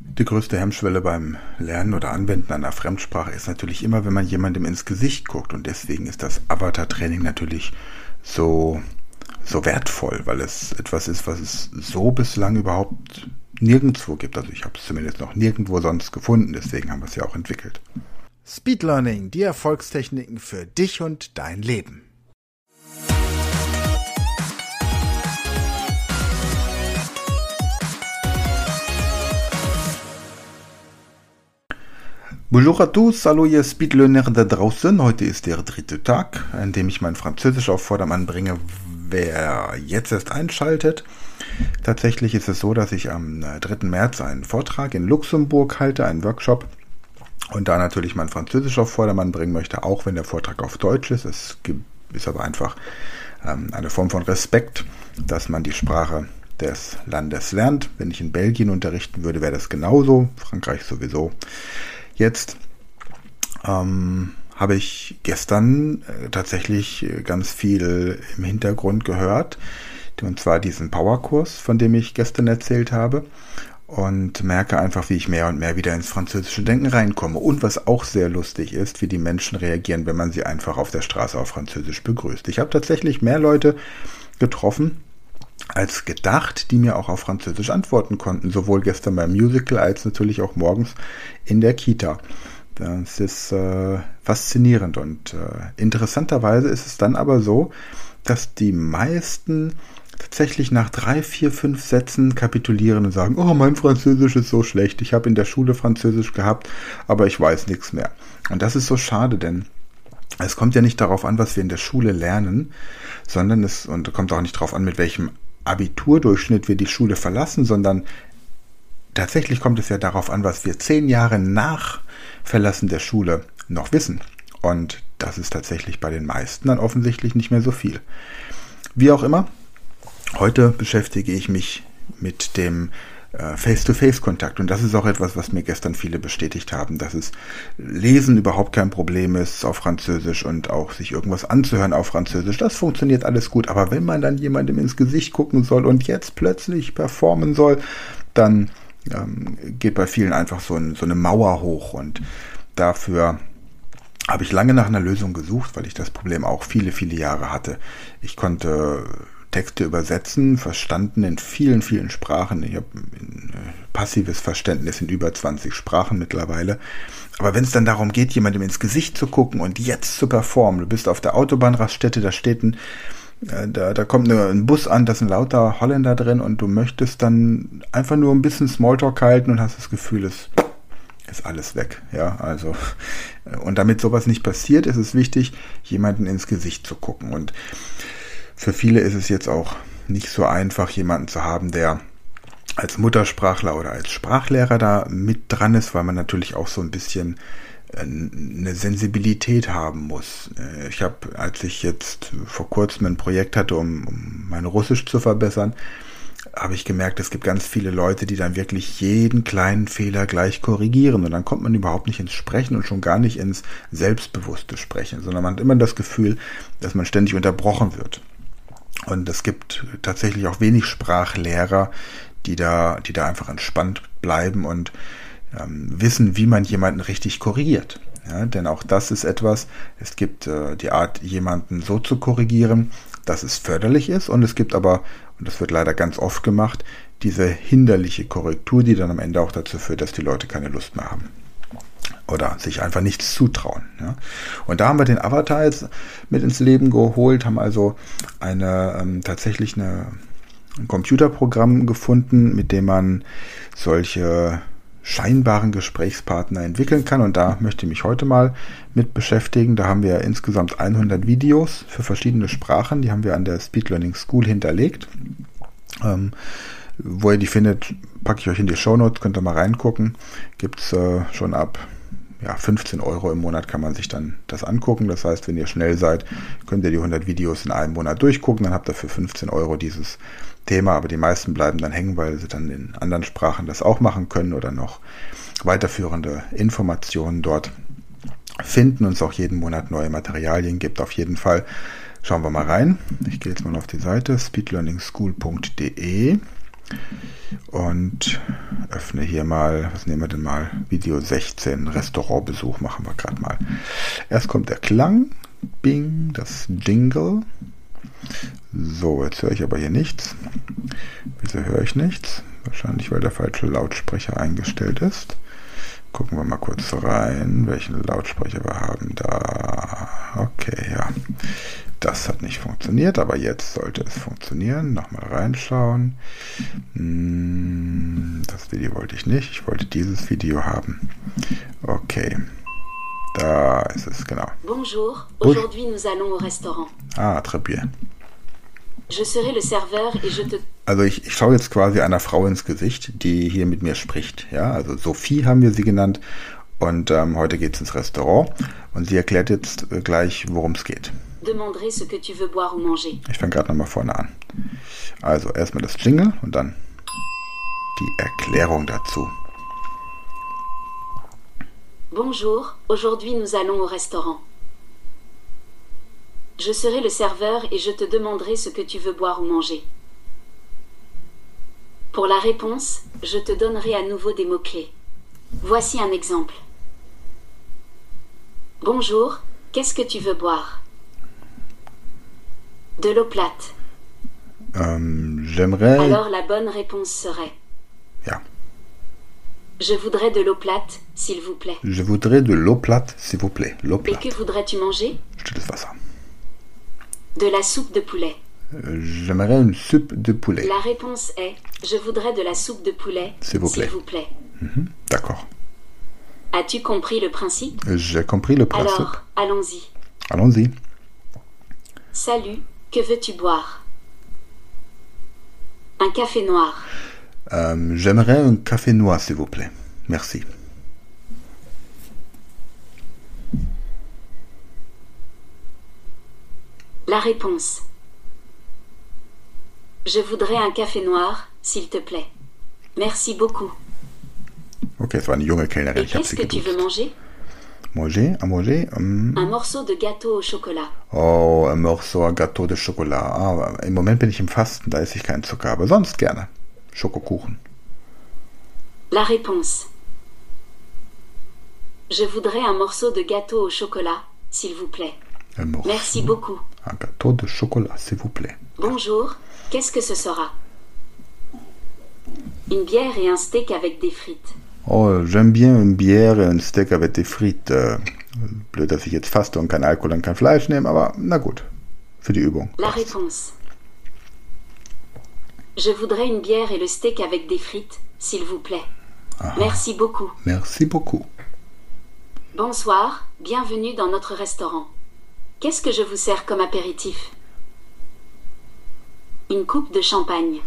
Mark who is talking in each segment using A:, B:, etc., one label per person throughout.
A: Die größte Hemmschwelle beim Lernen oder Anwenden einer Fremdsprache ist natürlich immer, wenn man jemandem ins Gesicht guckt. Und deswegen ist das Avatar-Training natürlich so, so wertvoll, weil es etwas ist, was es so bislang überhaupt nirgendwo gibt. Also ich habe es zumindest noch nirgendwo sonst gefunden. Deswegen haben wir es ja auch entwickelt.
B: Speed Learning, die Erfolgstechniken für dich und dein Leben.
A: Bonjour à tous, hallo ihr Speedlearner da draußen. Heute ist der dritte Tag, an dem ich mein Französisch auf Vordermann bringe. Wer jetzt erst einschaltet, tatsächlich ist es so, dass ich am 3. März einen Vortrag in Luxemburg halte, einen Workshop und da natürlich mein Französisch auf Vordermann bringen möchte, auch wenn der Vortrag auf Deutsch ist. Es ist aber einfach ähm, eine Form von Respekt, dass man die Sprache des Landes lernt. Wenn ich in Belgien unterrichten würde, wäre das genauso, Frankreich sowieso. Jetzt ähm, habe ich gestern äh, tatsächlich äh, ganz viel im Hintergrund gehört. Und zwar diesen Powerkurs, von dem ich gestern erzählt habe. Und merke einfach, wie ich mehr und mehr wieder ins französische Denken reinkomme. Und was auch sehr lustig ist, wie die Menschen reagieren, wenn man sie einfach auf der Straße auf Französisch begrüßt. Ich habe tatsächlich mehr Leute getroffen, als gedacht, die mir auch auf Französisch antworten konnten, sowohl gestern beim Musical als natürlich auch morgens in der Kita. Das ist äh, faszinierend und äh, interessanterweise ist es dann aber so, dass die meisten tatsächlich nach drei, vier, fünf Sätzen kapitulieren und sagen, oh, mein Französisch ist so schlecht, ich habe in der Schule Französisch gehabt, aber ich weiß nichts mehr. Und das ist so schade, denn es kommt ja nicht darauf an, was wir in der Schule lernen, sondern es und kommt auch nicht darauf an, mit welchem Abiturdurchschnitt wir die Schule verlassen, sondern tatsächlich kommt es ja darauf an, was wir zehn Jahre nach Verlassen der Schule noch wissen. Und das ist tatsächlich bei den meisten dann offensichtlich nicht mehr so viel. Wie auch immer, heute beschäftige ich mich mit dem Face-to-Face-Kontakt. Und das ist auch etwas, was mir gestern viele bestätigt haben, dass es Lesen überhaupt kein Problem ist auf Französisch und auch sich irgendwas anzuhören auf Französisch. Das funktioniert alles gut. Aber wenn man dann jemandem ins Gesicht gucken soll und jetzt plötzlich performen soll, dann ähm, geht bei vielen einfach so, ein, so eine Mauer hoch. Und dafür habe ich lange nach einer Lösung gesucht, weil ich das Problem auch viele, viele Jahre hatte. Ich konnte Texte übersetzen, verstanden in vielen, vielen Sprachen. Ich habe ein äh, passives Verständnis in über 20 Sprachen mittlerweile. Aber wenn es dann darum geht, jemandem ins Gesicht zu gucken und jetzt zu performen, du bist auf der Autobahnraststätte, da steht ein, äh, da, da kommt ein Bus an, da sind lauter Holländer drin und du möchtest dann einfach nur ein bisschen Smalltalk halten und hast das Gefühl, es ist alles weg. Ja, also, und damit sowas nicht passiert, ist es wichtig, jemanden ins Gesicht zu gucken. Und für viele ist es jetzt auch nicht so einfach, jemanden zu haben, der als Muttersprachler oder als Sprachlehrer da mit dran ist, weil man natürlich auch so ein bisschen äh, eine Sensibilität haben muss. Äh, ich habe, als ich jetzt vor kurzem ein Projekt hatte, um, um mein Russisch zu verbessern, habe ich gemerkt, es gibt ganz viele Leute, die dann wirklich jeden kleinen Fehler gleich korrigieren und dann kommt man überhaupt nicht ins Sprechen und schon gar nicht ins selbstbewusste Sprechen, sondern man hat immer das Gefühl, dass man ständig unterbrochen wird. Und es gibt tatsächlich auch wenig Sprachlehrer, die da, die da einfach entspannt bleiben und ähm, wissen, wie man jemanden richtig korrigiert. Ja, denn auch das ist etwas, es gibt äh, die Art, jemanden so zu korrigieren, dass es förderlich ist und es gibt aber, und das wird leider ganz oft gemacht, diese hinderliche Korrektur, die dann am Ende auch dazu führt, dass die Leute keine Lust mehr haben oder sich einfach nichts zutrauen. Ja. Und da haben wir den Avatar jetzt mit ins Leben geholt, haben also eine ähm, tatsächlich eine, ein Computerprogramm gefunden, mit dem man solche scheinbaren Gesprächspartner entwickeln kann. Und da möchte ich mich heute mal mit beschäftigen. Da haben wir insgesamt 100 Videos für verschiedene Sprachen. Die haben wir an der Speed Learning School hinterlegt. Ähm, Wo ihr die findet, packe ich euch in die Shownotes, könnt ihr mal reingucken. Gibt's äh, schon ab ja, 15 Euro im Monat kann man sich dann das angucken. Das heißt, wenn ihr schnell seid, könnt ihr die 100 Videos in einem Monat durchgucken. Dann habt ihr für 15 Euro dieses Thema. Aber die meisten bleiben dann hängen, weil sie dann in anderen Sprachen das auch machen können oder noch weiterführende Informationen dort finden und es auch jeden Monat neue Materialien gibt. Auf jeden Fall schauen wir mal rein. Ich gehe jetzt mal auf die Seite speedlearningschool.de und öffne hier mal, was nehmen wir denn mal? Video 16, Restaurantbesuch machen wir gerade mal. Erst kommt der Klang, Bing, das Jingle. So, jetzt höre ich aber hier nichts. Wieso höre ich nichts? Wahrscheinlich, weil der falsche Lautsprecher eingestellt ist. Gucken wir mal kurz rein, welchen Lautsprecher wir haben da. Okay, ja. Das hat nicht funktioniert, aber jetzt sollte es funktionieren. Nochmal reinschauen. Hm, das Video wollte ich nicht. Ich wollte dieses Video haben. Okay. Da ist es, genau.
C: Bonjour, aujourd'hui nous allons au restaurant.
A: Ah, très bien. Also ich, ich schaue jetzt quasi einer Frau ins Gesicht, die hier mit mir spricht. Ja, also Sophie haben wir sie genannt. Und ähm, heute geht es ins Restaurant. Und sie erklärt jetzt äh, gleich, worum es geht. Ich fange gerade nochmal vorne an. Also erstmal das Jingle und dann die Erklärung dazu.
C: Bonjour, aujourd'hui nous allons au restaurant. Je serai le serveur et je te demanderai ce que tu veux boire ou manger. Pour la réponse, je te donnerai à nouveau des mots-clés. Voici un exemple. Bonjour, qu'est-ce que tu veux boire? De l'eau plate.
A: Ähm, J'aimerais.
C: Alors la bonne réponse serait. Je voudrais de l'eau plate, s'il vous plaît.
A: Je voudrais de l'eau plate, s'il vous plaît. L'eau
C: Et que
A: plate.
C: voudrais-tu manger?
A: Stilles Wasser.
C: De la soupe de poulet.
A: Euh, J'aimerais une soupe de poulet.
C: La réponse est Je voudrais de la soupe de poulet,
A: S'il vous plaît.
C: plaît.
A: Mhm, D'accord.
C: As-tu compris le principe?
A: J'ai compris le principe.
C: Alors, allons-y.
A: Allons-y.
C: Salut, que veux-tu boire? Un café noir.
A: Euh, J'aimerais un café noir, s'il vous plaît. Merci.
C: La réponse. Je voudrais un café noir, s'il te plaît. Merci beaucoup.
A: Okay, es war eine junge Kellnerin.
C: Et
A: Ich
C: qu'est-ce que tu veux manger?
A: Manger, à manger. hum.
C: Un morceau de gâteau au chocolat.
A: Oh, un morceau à gâteau de Chocolat. Ah, Im Moment bin ich im Fasten, da esse ich keinen Zucker, aber sonst gerne. Schokokuchen.
C: La réponse. Je voudrais un morceau de gâteau au chocolat, s'il vous plaît. Merci beaucoup.
A: Un gâteau de chocolat, s'il vous plaît.
C: Bonjour, qu'est-ce que ce sera? Une bière et un steak avec des frites.
A: Oh, j'aime bien une bière et un steak avec des frites. Blöd, dass ich jetzt faste und kein Alkohol und kein Fleisch nehme, aber na gut. Für die Übung.
C: La réponse. Je voudrais une bière et le steak avec des frites, s'il vous plaît. Merci beaucoup.
A: Merci beaucoup.
C: Bonsoir, bienvenue dans notre restaurant. Qu'est-ce que je vous sers comme apéritif? Une coupe de champagne.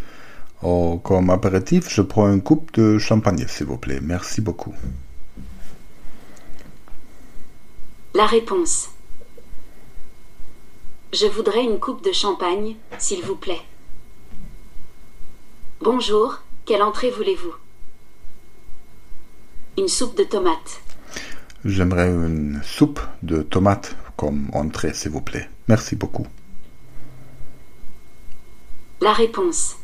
A: Oh, comme apéritif, je prends une coupe de champagne, s'il vous plaît. Merci beaucoup.
C: La réponse. Je voudrais une coupe de champagne, s'il vous plaît. Bonjour, quelle entrée voulez-vous? Une soupe de tomates.
A: J'aimerais une soupe de tomates comme entrée, s'il vous plaît. Merci beaucoup.
C: La réponse.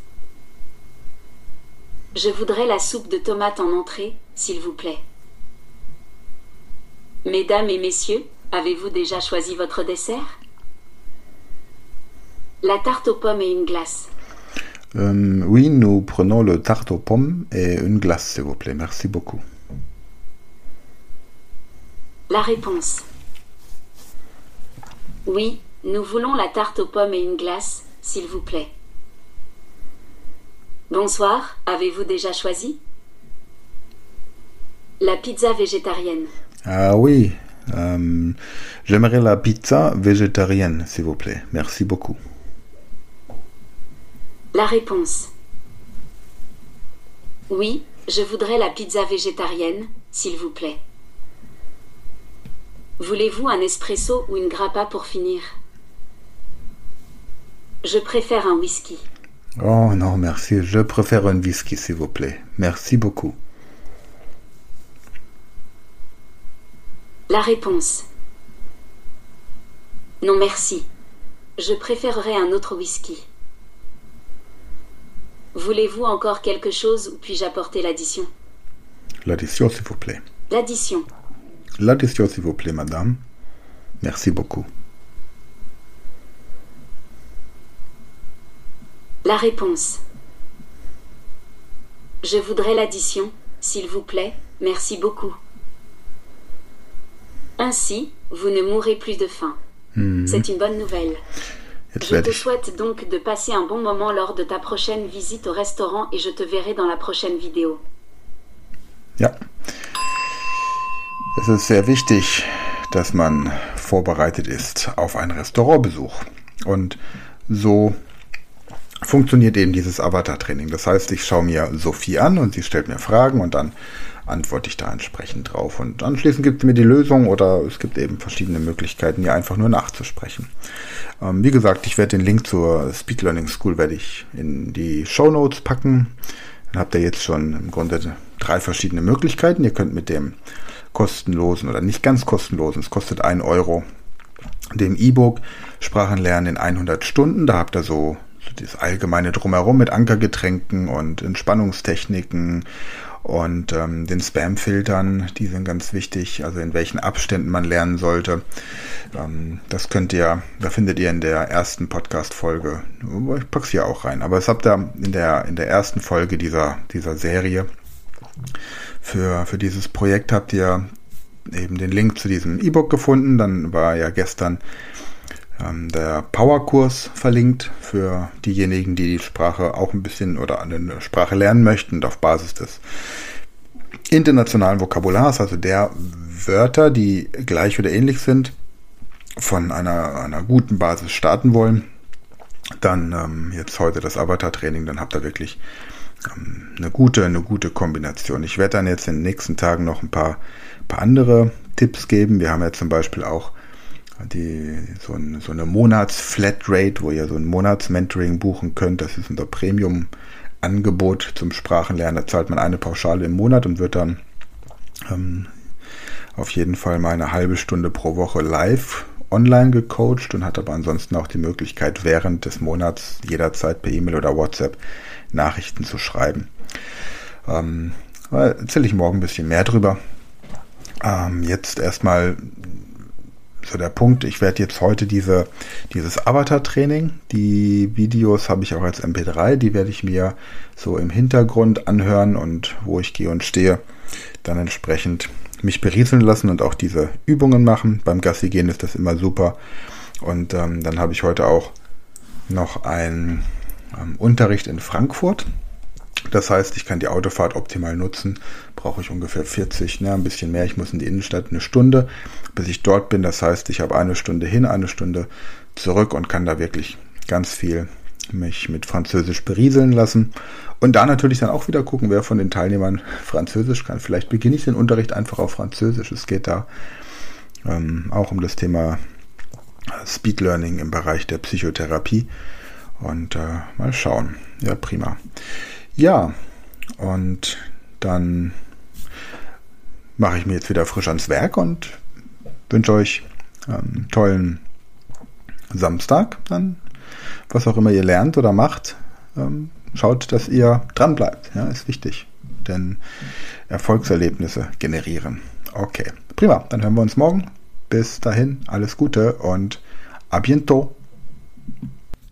C: Je voudrais la soupe de tomates en entrée, s'il vous plaît. Mesdames et messieurs, avez-vous déjà choisi votre dessert? La tarte aux pommes et une glace.
A: Euh, oui, nous prenons le tarte aux pommes et une glace, s'il vous plaît. Merci beaucoup.
C: La réponse. Oui, nous voulons la tarte aux pommes et une glace, s'il vous plaît. Bonsoir, avez-vous déjà choisi? La pizza végétarienne.
A: Ah oui, euh, j'aimerais la pizza végétarienne, s'il vous plaît. Merci beaucoup.
C: La réponse. Oui, je voudrais la pizza végétarienne, s'il vous plaît. Voulez-vous un espresso ou une grappa pour finir? Je préfère un whisky.
A: Oh non, merci. Je préfère un whisky, s'il vous plaît. Merci beaucoup.
C: La réponse. Non merci. Je préférerais un autre whisky. Voulez-vous encore quelque chose ou puis-je apporter l'addition?
A: L'addition, s'il vous plaît.
C: L'addition.
A: L'addition, s'il vous plaît, madame. Merci beaucoup.
C: La réponse. Je voudrais l'addition, s'il vous plaît, merci beaucoup. Ainsi, vous ne mourrez plus de faim. C'est une bonne nouvelle. Je te souhaite donc de passer un bon moment lors de ta prochaine visite au restaurant et je te verrai dans la prochaine vidéo.
A: Ja. Es ist sehr wichtig, dass man vorbereitet ist auf einen Restaurantbesuch. Und so funktioniert eben dieses Avatar-Training. Das heißt, ich schaue mir Sophie an und sie stellt mir Fragen und dann antworte ich da entsprechend drauf. Und anschließend gibt sie mir die Lösung oder es gibt eben verschiedene Möglichkeiten, ihr einfach nur nachzusprechen. Ähm, wie gesagt, ich werde den Link zur Speed Learning School werde ich in die Show Notes packen. Dann habt ihr jetzt schon im Grunde drei verschiedene Möglichkeiten. Ihr könnt mit dem kostenlosen oder nicht ganz kostenlosen, es kostet 1 Euro, dem E-Book Sprachen lernen in 100 Stunden. Da habt ihr so, so das allgemeine Drumherum mit Ankergetränken und Entspannungstechniken und ähm, den Spam-Filtern, die sind ganz wichtig, also in welchen Abständen man lernen sollte. Ähm, das könnt ihr, da findet ihr in der ersten Podcast-Folge, ich pack's hier auch rein, aber es habt ihr in der, in der ersten Folge dieser, dieser Serie für, für dieses Projekt habt ihr eben den Link zu diesem E-Book gefunden. Dann war ja gestern ähm, der Powerkurs verlinkt für diejenigen, die die Sprache auch ein bisschen oder eine Sprache lernen möchten und auf Basis des internationalen Vokabulars, also der Wörter, die gleich oder ähnlich sind, von einer, einer guten Basis starten wollen. Dann ähm, jetzt heute das Avatar-Training, dann habt ihr wirklich eine gute, eine gute Kombination. Ich werde dann jetzt in den nächsten Tagen noch ein paar, paar andere Tipps geben. Wir haben ja zum Beispiel auch die, so, ein, so eine Monats-Flatrate, wo ihr so ein Monats-Mentoring buchen könnt. Das ist unser Premium-Angebot zum Sprachenlernen. Da zahlt man eine Pauschale im Monat und wird dann ähm, auf jeden Fall mal eine halbe Stunde pro Woche live online gecoacht und hat aber ansonsten auch die Möglichkeit, während des Monats jederzeit per E-Mail oder WhatsApp Nachrichten zu schreiben. Ähm, erzähle ich morgen ein bisschen mehr drüber. Ähm, jetzt erstmal so der Punkt, ich werde jetzt heute diese, dieses Avatar-Training, die Videos habe ich auch als MP3, die werde ich mir so im Hintergrund anhören und wo ich gehe und stehe, dann entsprechend mich berieseln lassen und auch diese Übungen machen. Beim Gassi gehen ist das immer super. Und ähm, dann habe ich heute auch noch einen ähm, Unterricht in Frankfurt. Das heißt, ich kann die Autofahrt optimal nutzen. Brauche ich ungefähr 40, ne, ein bisschen mehr. Ich muss in die Innenstadt eine Stunde, bis ich dort bin. Das heißt, ich habe eine Stunde hin, eine Stunde zurück und kann da wirklich ganz viel mich mit Französisch berieseln lassen. Und da natürlich dann auch wieder gucken, wer von den Teilnehmern Französisch kann. Vielleicht beginne ich den Unterricht einfach auf Französisch. Es geht da ähm, auch um das Thema Speed Learning im Bereich der Psychotherapie. Und äh, mal schauen. Ja, prima. Ja, und dann mache ich mir jetzt wieder frisch ans Werk und wünsche euch einen tollen Samstag. Dann, was auch immer ihr lernt oder macht, ähm, schaut, dass ihr dran bleibt. Ja, ist wichtig. Denn Erfolgserlebnisse generieren. Okay, prima. Dann hören wir uns morgen. Bis dahin, alles Gute und a bientôt.